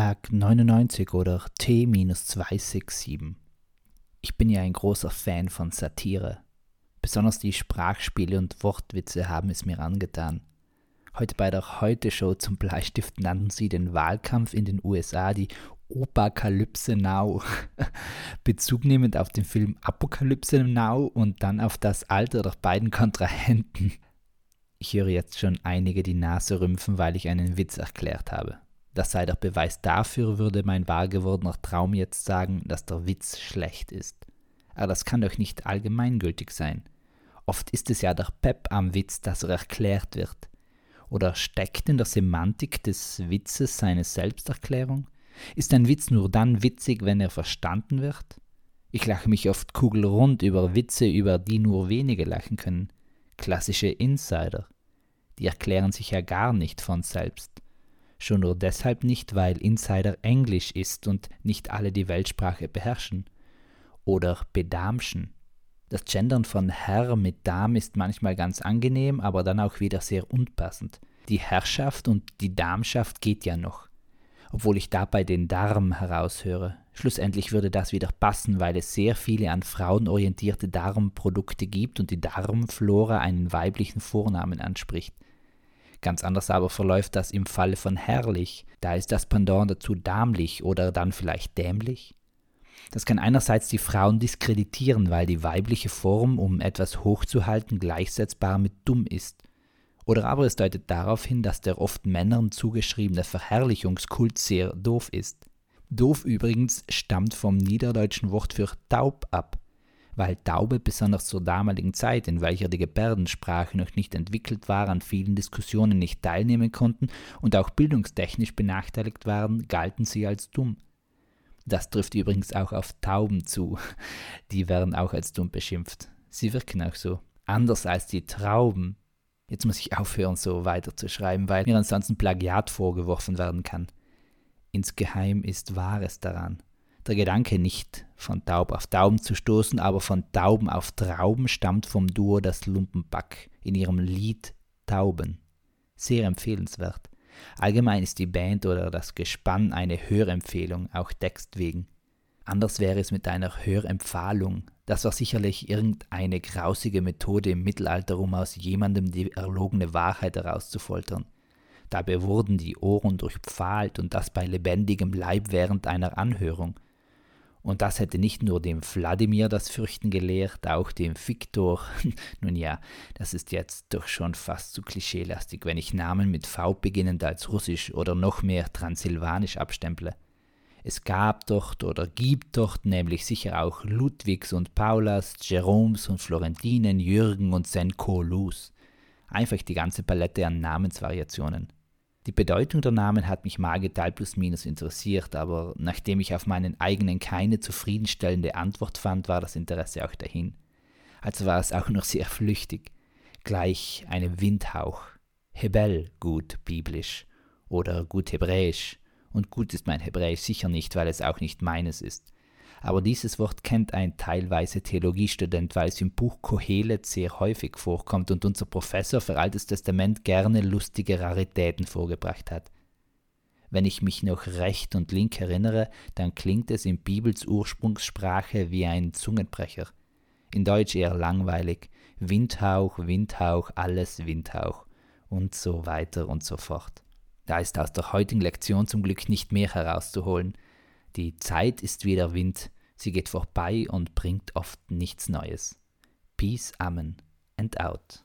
Tag 99 oder T-267. Ich bin ja ein großer Fan von Satire. Besonders die Sprachspiele und Wortwitze haben es mir angetan. Heute bei der Heute-Show zum Bleistift nannten sie den Wahlkampf in den USA die Oberkalypse Now, bezugnehmend auf den Film Apokalypse Now und dann auf das Alter der beiden Kontrahenten. Ich höre jetzt schon einige die Nase rümpfen, weil ich einen Witz erklärt habe. Das sei der Beweis dafür, würde mein wahr gewordener Traum jetzt sagen, dass der Witz schlecht ist. Aber das kann doch nicht allgemeingültig sein. Oft ist es ja der Pep am Witz, dass er erklärt wird. Oder steckt in der Semantik des Witzes seine Selbsterklärung? Ist ein Witz nur dann witzig, wenn er verstanden wird? Ich lache mich oft kugelrund über Witze, über die nur wenige lachen können. Klassische Insider. Die erklären sich ja gar nicht von selbst. Schon nur deshalb nicht, weil Insider Englisch ist und nicht alle die Weltsprache beherrschen. Oder Bedamschen. Das Gendern von Herr mit Dam ist manchmal ganz angenehm, aber dann auch wieder sehr unpassend. Die Herrschaft und die Damschaft geht ja noch obwohl ich dabei den Darm heraushöre. Schlussendlich würde das wieder passen, weil es sehr viele an Frauen orientierte Darmprodukte gibt und die Darmflora einen weiblichen Vornamen anspricht. Ganz anders aber verläuft das im Falle von herrlich, da ist das Pendant dazu dämlich oder dann vielleicht dämlich. Das kann einerseits die Frauen diskreditieren, weil die weibliche Form, um etwas hochzuhalten, gleichsetzbar mit dumm ist. Oder aber es deutet darauf hin, dass der oft Männern zugeschriebene Verherrlichungskult sehr doof ist. Doof übrigens stammt vom niederdeutschen Wort für taub ab, weil Taube besonders zur damaligen Zeit, in welcher die Gebärdensprache noch nicht entwickelt war, an vielen Diskussionen nicht teilnehmen konnten und auch bildungstechnisch benachteiligt waren, galten sie als dumm. Das trifft übrigens auch auf Tauben zu. Die werden auch als dumm beschimpft. Sie wirken auch so. Anders als die Trauben, Jetzt muss ich aufhören, so weiterzuschreiben, weil mir ansonsten Plagiat vorgeworfen werden kann. Insgeheim ist Wahres daran. Der Gedanke nicht von Taub auf Tauben zu stoßen, aber von Tauben auf Trauben stammt vom Duo Das Lumpenpack in ihrem Lied Tauben. Sehr empfehlenswert. Allgemein ist die Band oder das Gespann eine Hörempfehlung, auch Text wegen. Anders wäre es mit einer Hörempfahlung. Das war sicherlich irgendeine grausige Methode im Mittelalter, um aus jemandem die erlogene Wahrheit herauszufoltern. Dabei wurden die Ohren durchpfahlt und das bei lebendigem Leib während einer Anhörung. Und das hätte nicht nur dem Wladimir das Fürchten gelehrt, auch dem Viktor. Nun ja, das ist jetzt doch schon fast zu klischeelastig, wenn ich Namen mit V beginnend als Russisch oder noch mehr Transsilvanisch abstemple. Es gab dort oder gibt dort nämlich sicher auch Ludwigs und Paulas, Jeroms und Florentinen, Jürgen und Senko-Lus. Einfach die ganze Palette an Namensvariationen. Die Bedeutung der Namen hat mich mal geteilt plus minus interessiert, aber nachdem ich auf meinen eigenen keine zufriedenstellende Antwort fand, war das Interesse auch dahin. Also war es auch noch sehr flüchtig. Gleich einem Windhauch. Hebel gut biblisch oder gut hebräisch und gut ist mein Hebräisch sicher nicht, weil es auch nicht meines ist. Aber dieses Wort kennt ein teilweise Theologiestudent, weil es im Buch Kohelet sehr häufig vorkommt und unser Professor für Altes Testament gerne lustige Raritäten vorgebracht hat. Wenn ich mich noch recht und link erinnere, dann klingt es in Bibels Ursprungssprache wie ein Zungenbrecher. In Deutsch eher langweilig. Windhauch, Windhauch, alles Windhauch und so weiter und so fort. Da ist aus der heutigen Lektion zum Glück nicht mehr herauszuholen. Die Zeit ist wie der Wind, sie geht vorbei und bringt oft nichts Neues. Peace, Amen and out.